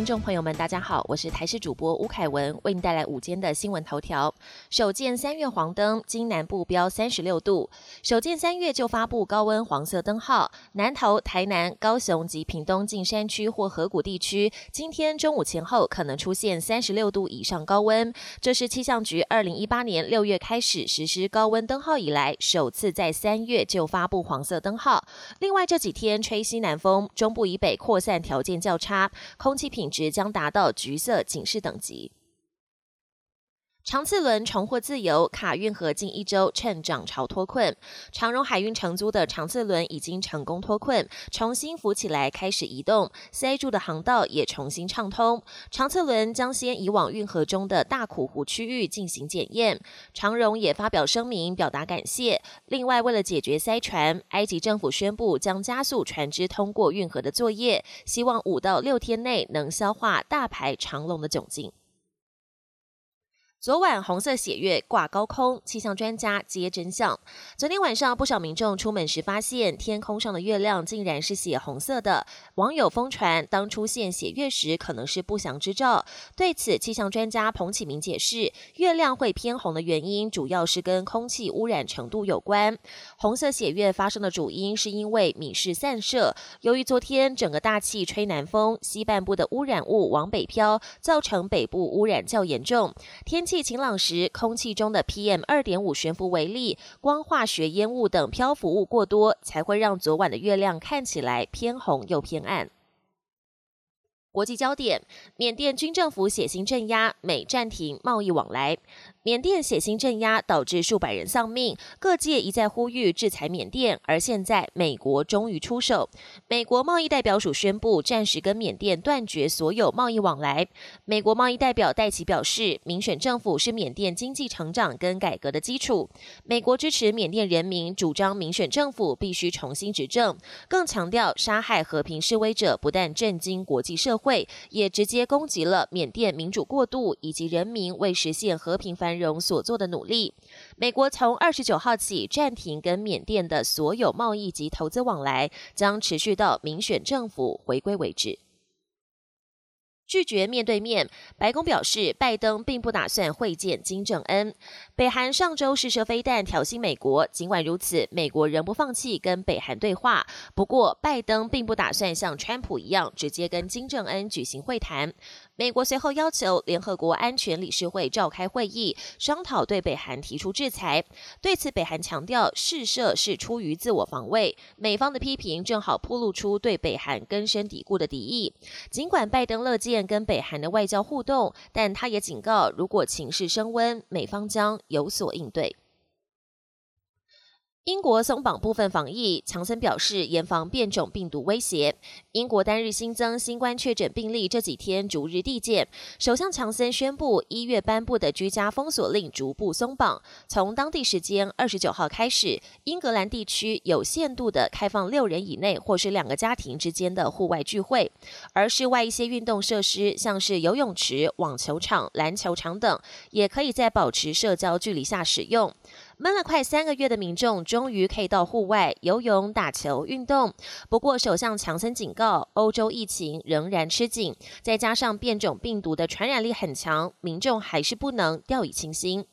听众朋友们，大家好，我是台视主播吴凯文，为您带来午间的新闻头条。首见三月黄灯，今南部标三十六度。首见三月就发布高温黄色灯号，南投、台南、高雄及屏东近山区或河谷地区，今天中午前后可能出现三十六度以上高温。这是气象局二零一八年六月开始实施高温灯号以来，首次在三月就发布黄色灯号。另外这几天吹西南风，中部以北扩散条件较差，空。气品值将达到橘色警示等级。长次轮重获自由，卡运河近一周趁涨潮脱困。长荣海运承租的长次轮已经成功脱困，重新浮起来开始移动，塞住的航道也重新畅通。长次轮将先移往运河中的大苦湖区域进行检验。长荣也发表声明表达感谢。另外，为了解决塞船，埃及政府宣布将加速船只通过运河的作业，希望五到六天内能消化大排长龙的窘境。昨晚红色血月挂高空，气象专家揭真相。昨天晚上，不少民众出门时发现天空上的月亮竟然是血红色的。网友疯传，当出现血月时可能是不祥之兆。对此，气象专家彭启明解释，月亮会偏红的原因主要是跟空气污染程度有关。红色血月发生的主因是因为米氏散射。由于昨天整个大气吹南风，西半部的污染物往北飘，造成北部污染较严重。天气晴朗时，空气中的 PM 二点五悬浮微粒、光化学烟雾等漂浮物过多，才会让昨晚的月亮看起来偏红又偏暗。国际焦点：缅甸军政府血腥镇压，美暂停贸易往来。缅甸血腥镇压导致数百人丧命，各界一再呼吁制裁缅甸，而现在美国终于出手。美国贸易代表署宣布暂时跟缅甸断绝所有贸易往来。美国贸易代表戴奇表示，民选政府是缅甸经济成长跟改革的基础。美国支持缅甸人民主张民选政府必须重新执政，更强调杀害和平示威者不但震惊国际社会，也直接攻击了缅甸民主过渡以及人民为实现和平繁。繁荣所做的努力，美国从二十九号起暂停跟缅甸的所有贸易及投资往来，将持续到民选政府回归为止。拒绝面对面，白宫表示，拜登并不打算会见金正恩。北韩上周试射飞弹挑衅美国，尽管如此，美国仍不放弃跟北韩对话。不过，拜登并不打算像川普一样直接跟金正恩举行会谈。美国随后要求联合国安全理事会召开会议，商讨对北韩提出制裁。对此，北韩强调试射是出于自我防卫。美方的批评正好铺露出对北韩根深蒂固的敌意。尽管拜登乐见跟北韩的外交互动，但他也警告，如果情势升温，美方将有所应对。英国松绑部分防疫，强森表示严防变种病毒威胁。英国单日新增新冠确诊病例这几天逐日递减。首相强森宣布，一月颁布的居家封锁令逐步松绑。从当地时间二十九号开始，英格兰地区有限度的开放六人以内或是两个家庭之间的户外聚会，而室外一些运动设施，像是游泳池、网球场、篮球场等，也可以在保持社交距离下使用。闷了快三个月的民众，终于可以到户外游泳、打球、运动。不过，首相强森警告，欧洲疫情仍然吃紧，再加上变种病毒的传染力很强，民众还是不能掉以轻心。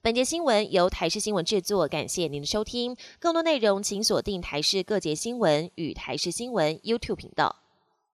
本节新闻由台视新闻制作，感谢您的收听。更多内容请锁定台视各节新闻与台视新闻 YouTube 频道。